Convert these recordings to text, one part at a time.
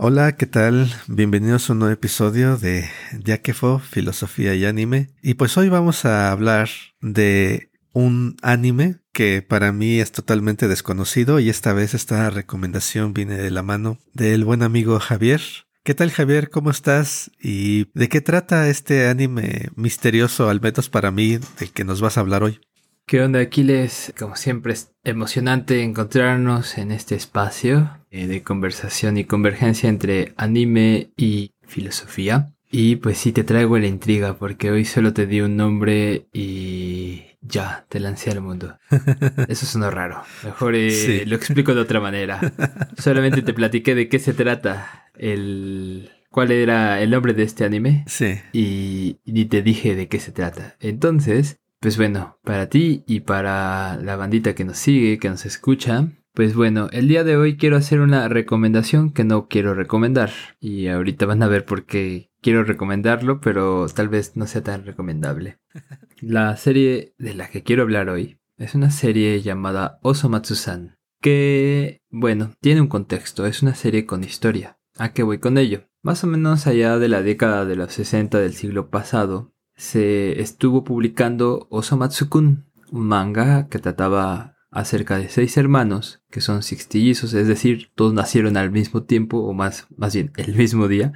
Hola, ¿qué tal? Bienvenidos a un nuevo episodio de Yakefo, Filosofía y Anime. Y pues hoy vamos a hablar de un anime que para mí es totalmente desconocido y esta vez esta recomendación viene de la mano del buen amigo Javier. ¿Qué tal Javier? ¿Cómo estás? ¿Y de qué trata este anime misterioso, al menos para mí, del que nos vas a hablar hoy? ¿Qué onda Aquiles? Como siempre es emocionante encontrarnos en este espacio eh, de conversación y convergencia entre anime y filosofía. Y pues sí te traigo la intriga porque hoy solo te di un nombre y ya, te lancé al mundo. Eso sonó raro. Mejor eh, lo explico de otra manera. Solamente te platiqué de qué se trata el... ¿Cuál era el nombre de este anime? Sí. Y ni te dije de qué se trata. Entonces, pues bueno, para ti y para la bandita que nos sigue, que nos escucha, pues bueno, el día de hoy quiero hacer una recomendación que no quiero recomendar. Y ahorita van a ver por qué quiero recomendarlo, pero tal vez no sea tan recomendable. La serie de la que quiero hablar hoy es una serie llamada Osomatsu-san. Que, bueno, tiene un contexto, es una serie con historia. ¿A qué voy con ello? Más o menos allá de la década de los 60 del siglo pasado, se estuvo publicando Osomatsu-kun, un manga que trataba acerca de seis hermanos que son sextillizos, es decir, todos nacieron al mismo tiempo o más, más bien el mismo día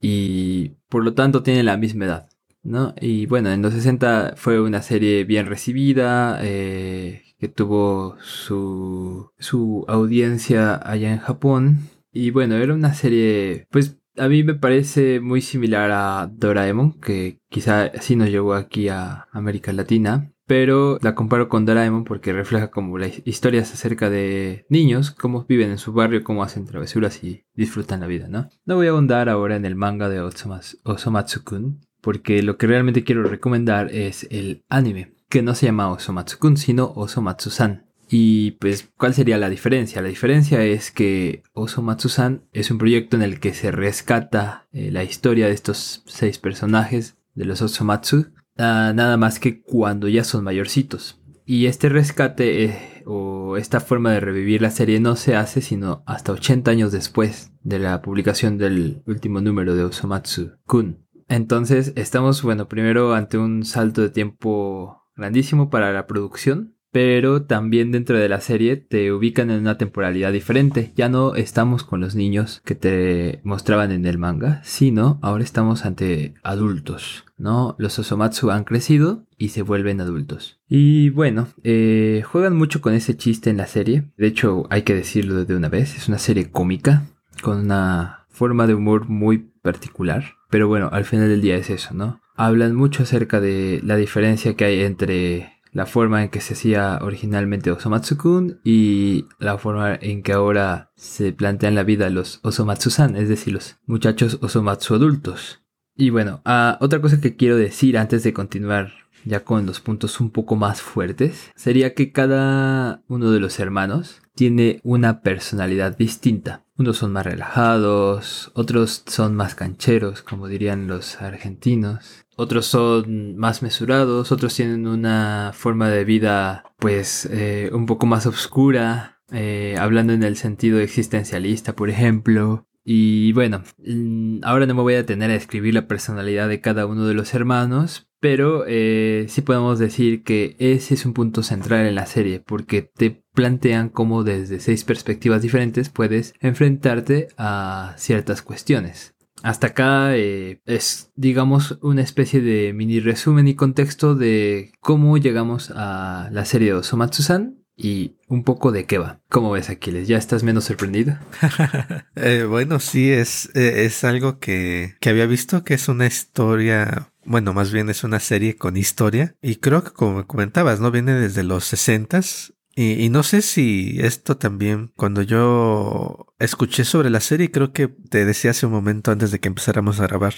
y por lo tanto tienen la misma edad. ¿no? Y bueno, en los 60 fue una serie bien recibida, eh, que tuvo su, su audiencia allá en Japón. Y bueno, era una serie pues a mí me parece muy similar a Doraemon, que quizá sí nos llegó aquí a América Latina. Pero la comparo con Doraemon porque refleja como las historias acerca de niños, cómo viven en su barrio, cómo hacen travesuras y disfrutan la vida, ¿no? No voy a ahondar ahora en el manga de Osomatsu-kun, porque lo que realmente quiero recomendar es el anime, que no se llama Osomatsu-kun, sino Osomatsu-san. Y pues, ¿cuál sería la diferencia? La diferencia es que Osomatsu-san es un proyecto en el que se rescata eh, la historia de estos seis personajes de los Osomatsu, ah, nada más que cuando ya son mayorcitos. Y este rescate eh, o esta forma de revivir la serie no se hace sino hasta 80 años después de la publicación del último número de Osomatsu-kun. Entonces, estamos, bueno, primero ante un salto de tiempo grandísimo para la producción pero también dentro de la serie te ubican en una temporalidad diferente. Ya no estamos con los niños que te mostraban en el manga, sino ahora estamos ante adultos, ¿no? Los Osomatsu han crecido y se vuelven adultos. Y bueno, eh, juegan mucho con ese chiste en la serie. De hecho, hay que decirlo de una vez, es una serie cómica, con una forma de humor muy particular. Pero bueno, al final del día es eso, ¿no? Hablan mucho acerca de la diferencia que hay entre la forma en que se hacía originalmente Osomatsu-kun y la forma en que ahora se plantean la vida los Osomatsu-san, es decir, los muchachos Osomatsu adultos. Y bueno, ah, otra cosa que quiero decir antes de continuar ya con los puntos un poco más fuertes, sería que cada uno de los hermanos tiene una personalidad distinta. Unos son más relajados, otros son más cancheros, como dirían los argentinos. Otros son más mesurados, otros tienen una forma de vida pues eh, un poco más oscura, eh, hablando en el sentido existencialista, por ejemplo. Y bueno, mm, ahora no me voy a detener a escribir la personalidad de cada uno de los hermanos, pero eh, sí podemos decir que ese es un punto central en la serie, porque te plantean cómo desde seis perspectivas diferentes puedes enfrentarte a ciertas cuestiones. Hasta acá eh, es, digamos, una especie de mini resumen y contexto de cómo llegamos a la serie de Osomatsu-san y un poco de qué va. ¿Cómo ves, Aquiles? ¿Ya estás menos sorprendido? Eh, bueno, sí, es, eh, es algo que, que había visto que es una historia bueno, más bien es una serie con historia y creo que como comentabas, ¿no? Viene desde los sesentas y, no sé si esto también, cuando yo escuché sobre la serie, creo que te decía hace un momento antes de que empezáramos a grabar,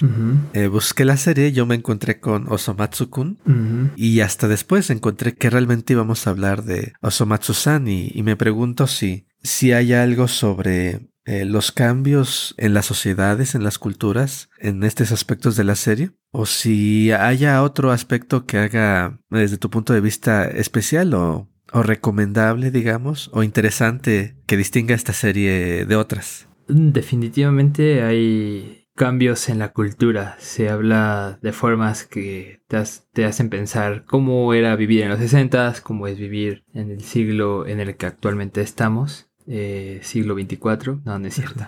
eh, busqué la serie, yo me encontré con Osomatsu-kun y hasta después encontré que realmente íbamos a hablar de Osomatsu-san y, me pregunto si, si hay algo sobre eh, los cambios en las sociedades, en las culturas, en estos aspectos de la serie, o si haya otro aspecto que haga desde tu punto de vista especial o o recomendable, digamos, o interesante que distinga esta serie de otras? Definitivamente hay cambios en la cultura. Se habla de formas que te, hacen pensar cómo era vivir en los 60, cómo es vivir en el siglo en el que actualmente estamos. Eh, siglo 24. No, no es cierto.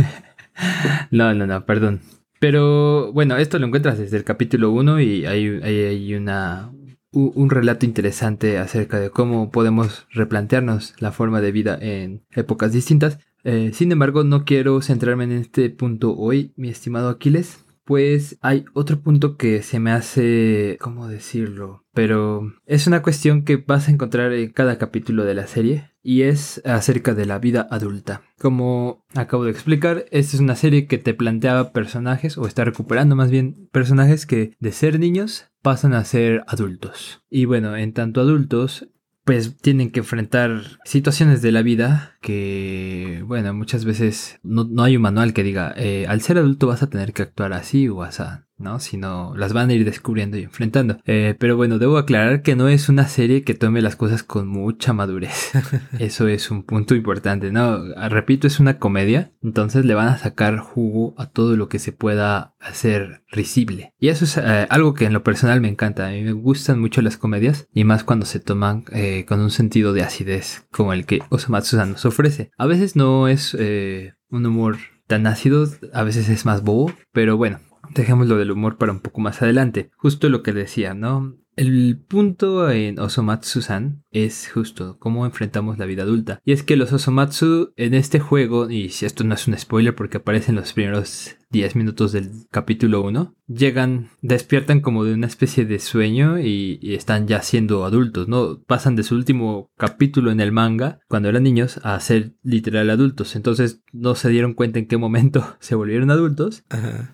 no, no, no, perdón. Pero bueno, esto lo encuentras desde el capítulo 1 y hay, hay, una, un relato interesante acerca de cómo podemos replantearnos la forma de vida en épocas distintas. Eh, sin embargo, no quiero centrarme en este punto hoy, mi estimado Aquiles, pues hay otro punto que se me hace, ¿cómo decirlo? Pero es una cuestión que vas a encontrar en cada capítulo de la serie y es acerca de la vida adulta. Como acabo de explicar, esta es una serie que te planteaba personajes o está recuperando más bien personajes que de ser niños pasan a ser adultos. Y bueno, en tanto adultos, pues tienen que enfrentar situaciones de la vida que, bueno, muchas veces no, hay un manual que diga, eh, al ser adulto vas a tener que actuar así o así, ¿no? Sino las van a ir descubriendo y enfrentando. Eh, pero bueno, debo aclarar que no es una serie que tome las cosas con mucha madurez. Eso es un punto importante, ¿no? Repito, es una comedia, entonces le van a sacar jugo a todo lo que se pueda hacer risible. Y eso es eh, algo que en lo personal me encanta. A mí me gustan mucho las comedias y más cuando se toman eh, con un sentido de acidez como el que Osamatsu nos ofrece. A veces no es un humor tan ácido, a veces es más bobo, pero bueno, Dejemos lo del humor para un poco más adelante. Justo lo que decía, ¿no? El punto en Osomatsu-san es justo cómo enfrentamos la vida adulta. Y es que los Osomatsu en este juego, y si esto no es un spoiler porque aparecen los primeros 10 minutos del capítulo 1, llegan, despiertan como de una especie de sueño y, están ya siendo adultos, ¿no? Pasan de su último capítulo en el manga, cuando eran niños, a ser literal adultos. Entonces no se dieron cuenta en qué momento se volvieron adultos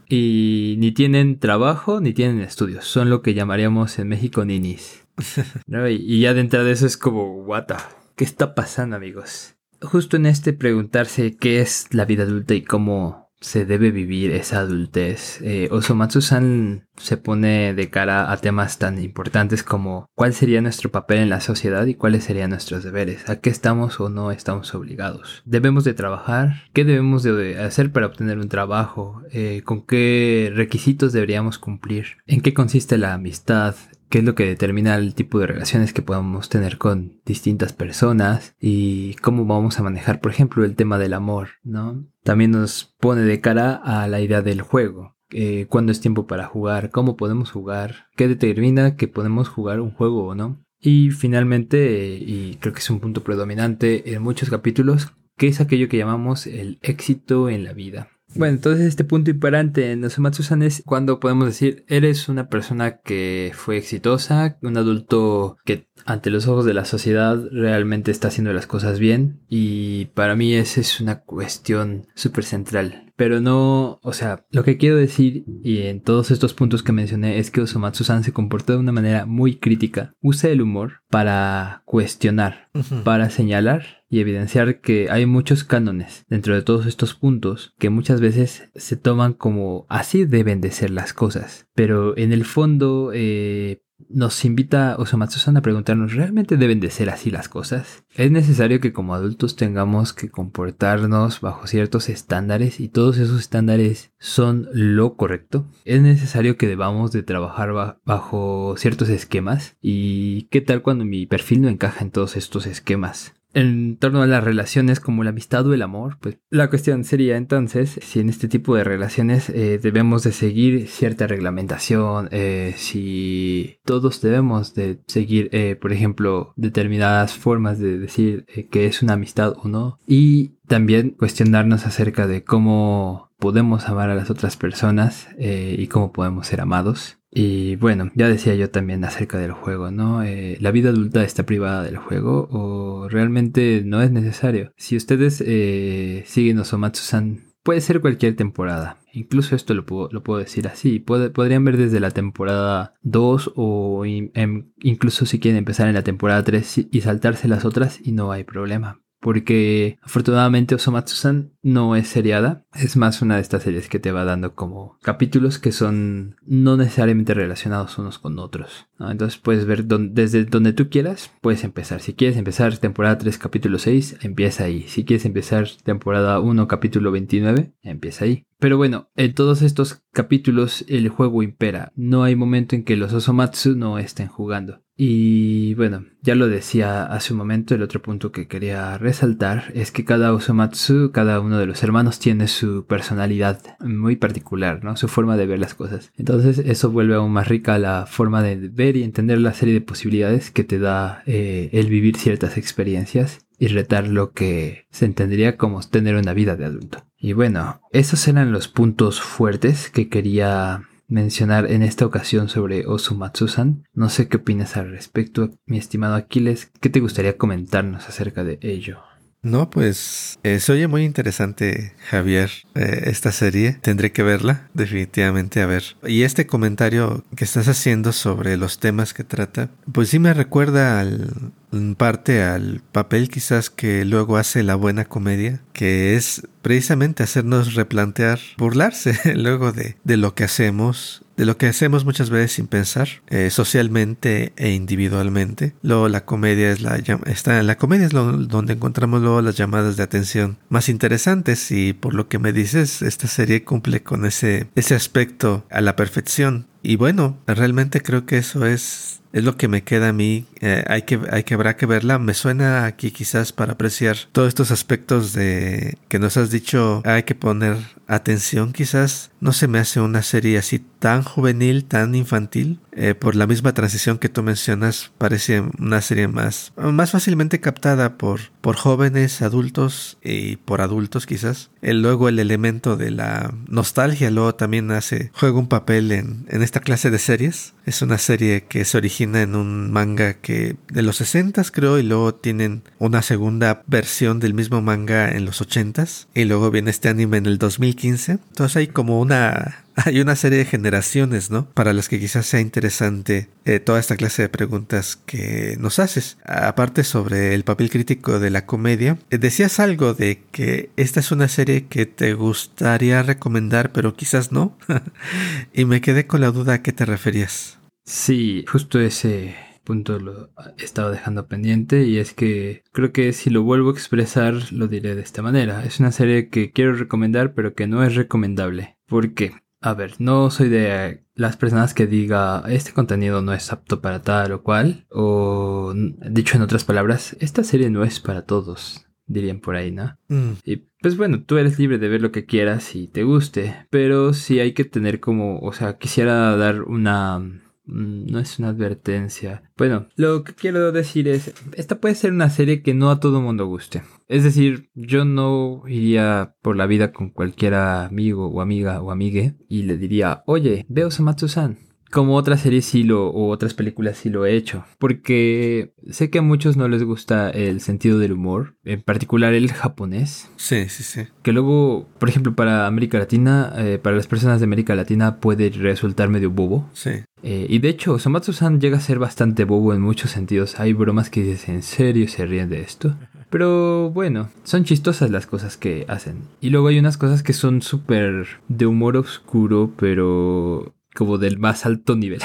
y ni tienen trabajo ni tienen estudios. Son lo que llamaríamos en México ninis. y, ya dentro de eso es como, what ¿qué está pasando amigos? Justo en este preguntarse qué es la vida adulta y cómo se debe vivir esa adultez. Eh, Osomatsu-san se pone de cara a temas tan importantes como cuál sería nuestro papel en la sociedad y cuáles serían nuestros deberes, a qué estamos o no estamos obligados. ¿Debemos de trabajar? ¿Qué debemos de hacer para obtener un trabajo? Eh, ¿Con qué requisitos deberíamos cumplir? ¿En qué consiste la amistad? Qué es lo que determina el tipo de relaciones que podamos tener con distintas personas y cómo vamos a manejar, por ejemplo, el tema del amor, ¿no? También nos pone de cara a la idea del juego. Eh, cuándo es tiempo para jugar, cómo podemos jugar, qué determina que podemos jugar un juego o no. Y finalmente, y creo que es un punto predominante en muchos capítulos, que es aquello que llamamos el éxito en la vida. Bueno, entonces este punto imperante en Osomatsu-san es cuando podemos decir, eres una persona que fue exitosa, un adulto que ante los ojos de la sociedad realmente está haciendo las cosas bien y para mí esa es una cuestión súper central. Pero no, o sea, lo que quiero decir y en todos estos puntos que mencioné es que Osomatsu-san se comportó de una manera muy crítica. Usa el humor para cuestionar, para señalar y evidenciar que hay muchos cánones dentro de todos estos puntos que muchas veces se toman como así deben de ser las cosas. Pero en el fondo eh, nos invita Osamatsu-san a preguntarnos, ¿realmente deben de ser así las cosas? Es necesario que como adultos tengamos que comportarnos bajo ciertos estándares y todos esos estándares son lo correcto. Es necesario que debamos de trabajar bajo ciertos esquemas y qué tal cuando mi perfil no encaja en todos estos esquemas en torno a las relaciones como la amistad o el amor, pues la cuestión sería entonces si en este tipo de relaciones eh, debemos de seguir cierta reglamentación, eh, si todos debemos de seguir, eh, por ejemplo, determinadas formas de decir que es una amistad o no, y también cuestionarnos acerca de cómo podemos amar a las otras personas y cómo podemos ser amados. Y bueno, ya decía yo también acerca del juego, ¿no? Eh, ¿La vida adulta está privada del juego o realmente no es necesario? Si ustedes eh, siguen Osomatsu-san, puede ser cualquier temporada. Incluso esto lo puedo, lo puedo decir así. podrían ver desde la temporada 2 o em, incluso si quieren empezar en la temporada 3 y saltarse las otras y no hay problema. Porque afortunadamente Osomatsu-san no es seriada, es más una de estas series que te va dando como capítulos que son no necesariamente relacionados unos con otros. Entonces puedes ver desde donde tú quieras, puedes empezar. Si quieres empezar temporada 3, capítulo 6, empieza ahí. Si quieres empezar temporada 1, capítulo 29, empieza ahí. Pero bueno, en todos estos capítulos el juego impera. No hay momento en que los Osomatsu no estén jugando. Y bueno, ya lo decía hace un momento, el otro punto que quería resaltar es que cada Osomatsu, cada uno de los hermanos tiene su personalidad muy particular, ¿no? Su forma de ver las cosas. Entonces eso vuelve aún más rica la forma de ver y entender la serie de posibilidades que te da eh, el vivir ciertas experiencias y retar lo que se entendería como tener una vida de adulto. Y bueno, esos eran los puntos fuertes que quería mencionar en esta ocasión sobre Osumatsu-san. No sé qué opinas al respecto, mi estimado Aquiles. ¿Qué te gustaría comentarnos acerca de ello? No, pues eh, se oye muy interesante, Javier, eh, esta serie. Tendré que verla, definitivamente, a ver. Y este comentario que estás haciendo sobre los temas que trata, pues sí me recuerda al, en parte al papel quizás que luego hace la buena comedia, que es precisamente hacernos replantear, burlarse luego de, de lo que hacemos, de lo que hacemos muchas veces sin pensar, eh, socialmente e individualmente. Luego la comedia es la está la comedia es donde encontramos luego las llamadas de atención más interesantes y por lo que me dices esta serie cumple con ese ese aspecto a la perfección. Y bueno, realmente creo que eso es es lo que me queda a mí. Eh, hay que, hay que habrá que verla. Me suena aquí quizás para apreciar todos estos aspectos de que nos has dicho. Hay que poner atención quizás. No se me hace una serie así tan juvenil, tan infantil. Eh, por la misma transición que tú mencionas, parece una serie más, más fácilmente captada por, por jóvenes, adultos y por adultos quizás. El, luego el elemento de la nostalgia luego también hace, juega un papel en, en esta clase de series. Es una serie que se origina en un manga que de los 60 creo y luego tienen una segunda versión del mismo manga en los 80 y luego viene este anime en el 2015. Entonces hay como una hay una serie de generaciones, ¿no? Para las que quizás sea interesante eh, toda esta clase de preguntas que nos haces. Aparte sobre el papel crítico de la comedia, eh, decías algo de que esta es una serie que te gustaría recomendar, pero quizás no. y me quedé con la duda a qué te referías. Sí, justo ese punto lo he estado dejando pendiente y es que creo que si lo vuelvo a expresar lo diré de esta manera. Es una serie que quiero recomendar pero que no es recomendable. ¿Por qué? A ver, no soy de las personas que diga este contenido no es apto para tal o cual, o dicho en otras palabras, esta serie no es para todos, dirían por ahí, ¿no? Mm. Y pues bueno, tú eres libre de ver lo que quieras y te guste, pero sí hay que tener como, o sea, quisiera dar una no es una advertencia. Bueno, lo que quiero decir es, esta puede ser una serie que no a todo mundo guste. Es decir, yo no iría por la vida con cualquier amigo o amiga o amigue y le diría, oye, veo Samatsu-san como otras series sí lo, o otras películas sí lo he hecho. Porque sé que a muchos no les gusta el sentido del humor, en particular el japonés. Sí, sí, sí. Que luego, por ejemplo, para América Latina, eh, para las personas de América Latina puede resultar medio bobo. Sí. Eh, y de hecho, Somatsu-san llega a ser bastante bobo en muchos sentidos. Hay bromas que dices, ¿en serio se ríen de esto? Pero bueno, son chistosas las cosas que hacen. Y luego hay unas cosas que son súper de humor oscuro, pero como del más alto nivel.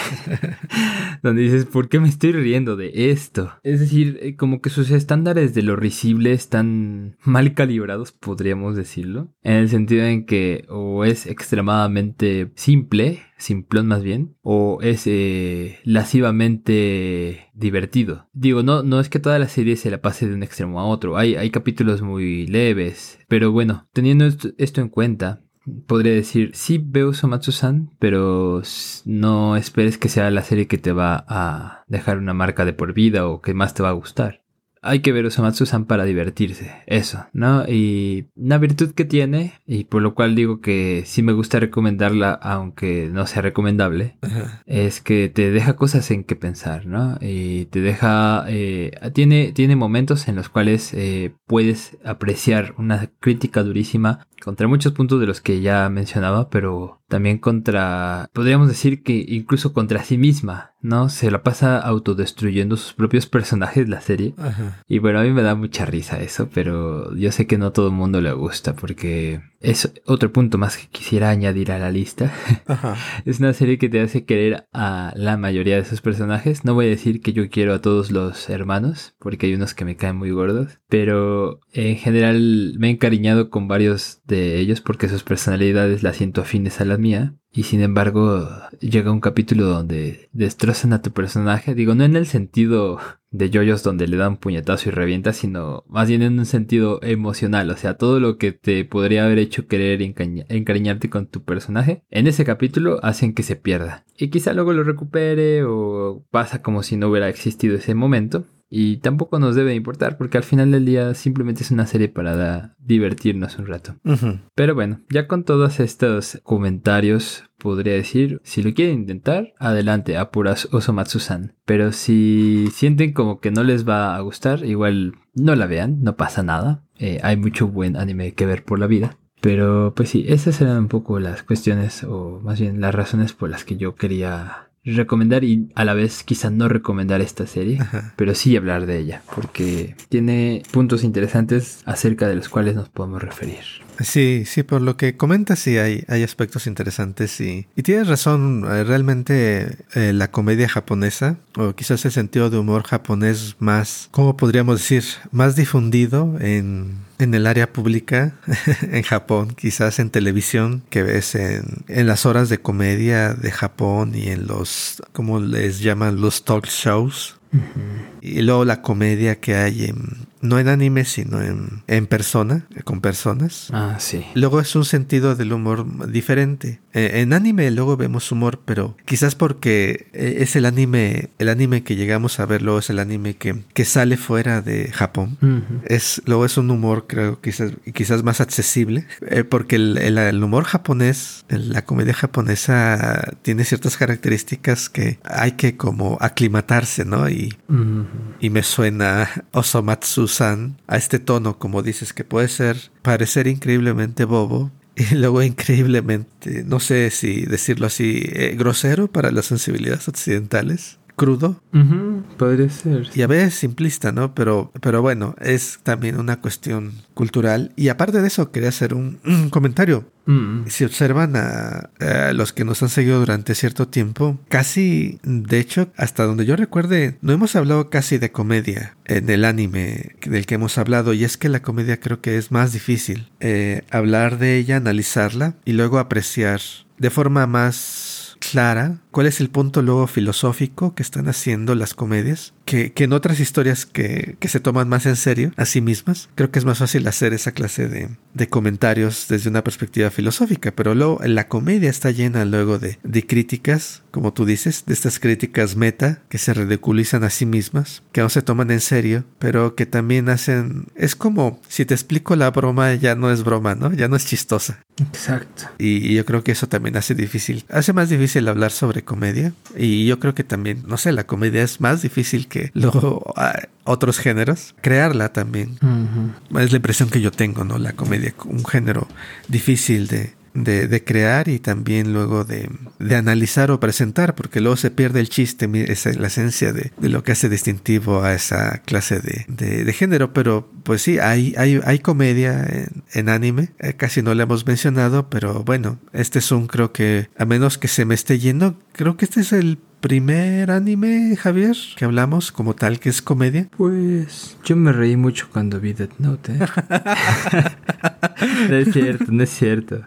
Donde dices, ¿por qué me estoy riendo de esto? Es decir, eh, como que sus estándares de lo risible están mal calibrados, podríamos decirlo. En el sentido en que o es extremadamente simple, simplón más bien, o es eh, lascivamente divertido. Digo, no, no es que toda la serie se la pase de un extremo a otro, hay, hay capítulos muy leves, pero bueno, teniendo esto en cuenta, podría decir, sí veo Somatsu-san, pero no esperes que sea la serie que te va a dejar una marca de por vida o que más te va a gustar hay que ver Osamatsu-san para divertirse, eso, ¿no? Y una virtud que tiene, y por lo cual digo que sí me gusta recomendarla, aunque no sea recomendable, es que te deja cosas en que pensar, ¿no? Y te deja, eh, tiene, tiene momentos en los cuales eh, puedes apreciar una crítica durísima contra muchos puntos de los que ya mencionaba, pero también contra, podríamos decir que incluso contra sí misma, ¿no? Se la pasa autodestruyendo sus propios personajes la serie. Y bueno, a mí me da mucha risa eso, pero yo sé que no todo el mundo le gusta porque es otro punto más que quisiera añadir a la lista. es una serie que te hace querer a la mayoría de sus personajes. No voy a decir que yo quiero a todos los hermanos, porque hay unos que me caen muy gordos, pero en general me he encariñado con varios de ellos porque sus personalidades las siento afines a la mía. Y sin embargo, llega un capítulo donde destrozan a tu personaje. Digo, no en el sentido de yoyos donde le dan puñetazo y revienta, sino más bien en un sentido emocional. O sea, todo lo que te podría haber hecho querer encariñarte con tu personaje, en ese capítulo hacen que se pierda. Y quizá luego lo recupere o pasa como si no hubiera existido ese momento. Y tampoco nos debe importar porque al final del día simplemente es una serie para divertirnos un rato. Pero bueno, ya con todos estos comentarios podría decir, si lo quieren intentar, adelante, apuras Osomatsu-san. Pero si sienten como que no les va a gustar, igual no la vean, no pasa nada. Eh, hay mucho buen anime que ver por la vida. Pero pues sí, esas eran un poco las cuestiones o más bien las razones por las que yo quería recomendar y a la vez quizá no recomendar esta serie, pero sí hablar de ella, porque tiene puntos interesantes acerca de los cuales nos podemos referir. Sí, sí, por lo que comentas, sí hay, hay aspectos interesantes y, y tienes razón, eh, realmente eh, la comedia japonesa, o quizás el sentido de humor japonés más, ¿cómo podríamos decir? Más difundido en, en el área pública en Japón, quizás en televisión, que ves en, en las horas de comedia de Japón y en los, ¿cómo les llaman? Los talk shows. Y luego la comedia que hay en, no en anime, sino en, en persona, con personas. Ah, sí. Luego es un sentido del humor diferente. Eh, en anime luego vemos humor, pero quizás porque eh, es el anime, el anime que llegamos a ver luego es el anime que, que sale fuera de Japón. Es, luego es un humor, creo, quizás, quizás más accesible, eh, porque el, el, humor japonés, la comedia japonesa tiene ciertas características que hay que como aclimatarse, ¿no? Y, y me suena Osomatsu a este tono, como dices, que puede ser parecer increíblemente bobo y luego increíblemente, no sé si decirlo así, eh, grosero para las sensibilidades occidentales crudo. podría ser. Y a veces simplista, ¿no? Pero, pero bueno, es también una cuestión cultural. Y aparte de eso, quería hacer un, comentario. Mm. Si observan a, los que nos han seguido durante cierto tiempo, casi, de hecho, hasta donde yo recuerde, no hemos hablado casi de comedia en el anime del que hemos hablado. Y es que la comedia creo que es más difícil. Eh, hablar de ella, analizarla y luego apreciar de forma más clara cuál es el punto luego filosófico que están haciendo las comedias, que, que en otras historias que, que, se toman más en serio a sí mismas, creo que es más fácil hacer esa clase de, de comentarios desde una perspectiva filosófica, pero luego la comedia está llena luego de, de críticas, como tú dices, de estas críticas meta que se ridiculizan a sí mismas, que no se toman en serio, pero que también hacen, es como si te explico la broma ya no es broma, ¿no? Ya no es chistosa. Exacto. Y, y yo creo que eso también hace difícil, hace más difícil hablar sobre comedia. Y yo creo que también, no sé, la comedia es más difícil que luego otros géneros. Crearla también. Es la impresión que yo tengo, ¿no? La comedia, un género difícil de, de, crear y también luego de, de, analizar o presentar, porque luego se pierde el chiste, esa es la esencia de, de, lo que hace distintivo a esa clase de, de género. Pero pues sí, hay, hay, hay comedia en, en anime, eh, casi no la hemos mencionado, pero bueno, este es un creo que, a menos que se me esté yendo, creo que este es el primer anime, Javier, que hablamos como tal que es comedia? Pues yo me reí mucho cuando vi Death Note. ¿eh? no es cierto, no es cierto.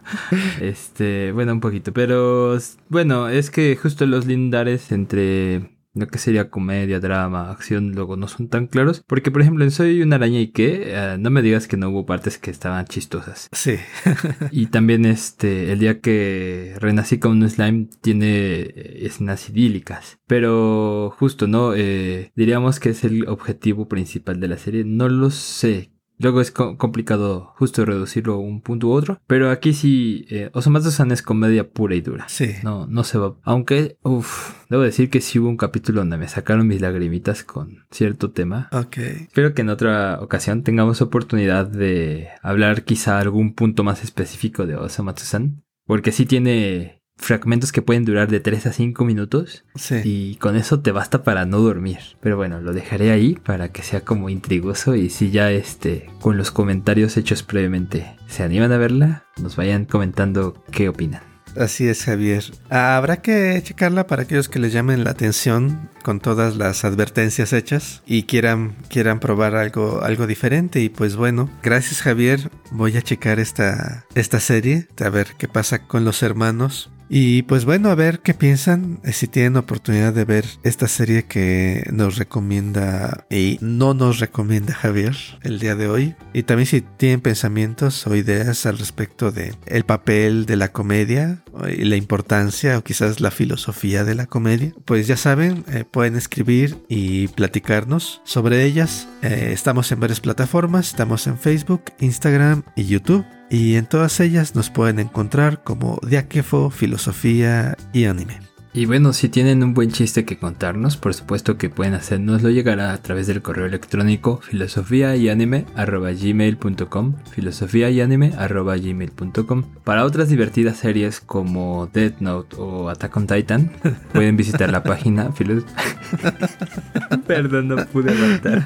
Este, bueno, un poquito, pero bueno, es que justo los lindares entre lo que sería comedia, drama, acción, luego no son tan claros. Porque, por ejemplo, en Soy una araña y qué, eh, no me digas que no hubo partes que estaban chistosas. Sí. y también este, el día que renací con un slime tiene eh, escenas idílicas. Pero justo, ¿no? Eh, diríamos que es el objetivo principal de la serie. No lo sé. Luego es complicado justo reducirlo a un punto u otro. Pero aquí sí, eh, Osamatsu-san es comedia pura y dura. Sí. No, no se va. Aunque, uff, debo decir que sí hubo un capítulo donde me sacaron mis lagrimitas con cierto tema. Ok. Espero que en otra ocasión tengamos oportunidad de hablar quizá algún punto más específico de Osamatsu-san. Porque sí tiene fragmentos que pueden durar de 3 a 5 minutos. Sí. Y con eso te basta para no dormir. Pero bueno, lo dejaré ahí para que sea como intrigoso y si ya este con los comentarios hechos previamente se animan a verla, nos vayan comentando qué opinan. Así es, Javier. Habrá que checarla para aquellos que les llamen la atención con todas las advertencias hechas y quieran, quieran probar algo, algo diferente. Y pues bueno, gracias Javier. Voy a checar esta, esta serie, a ver qué pasa con los hermanos. Y pues bueno, a ver qué piensan, eh, si tienen oportunidad de ver esta serie que nos recomienda y no nos recomienda Javier el día de hoy. Y también si tienen pensamientos o ideas al respecto de el papel de la comedia y la importancia o quizás la filosofía de la comedia, pues ya saben, eh, pueden escribir y platicarnos sobre ellas. Eh, estamos en varias plataformas, estamos en Facebook, Instagram y YouTube. Y en todas ellas nos pueden encontrar como Diáquefo, Filosofía y Anime. Y bueno, si tienen un buen chiste que contarnos, por supuesto que pueden hacernoslo llegar a través del correo electrónico filosofía y anime gmail.com filosofía y anime gmail.com Para otras divertidas series como Death Note o Attack on Titan, pueden visitar la página Perdón, no pude aguantar.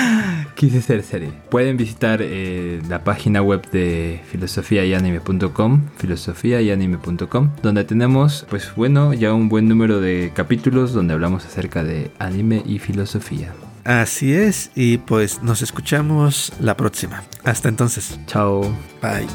Quise ser serie. Pueden visitar eh, la página web de filosofía y anime.com filosofía y anime.com donde tenemos, pues bueno, ya un buen número de capítulos donde hablamos acerca de anime y filosofía. Así es, y pues nos escuchamos la próxima. Hasta entonces. Chao. Bye.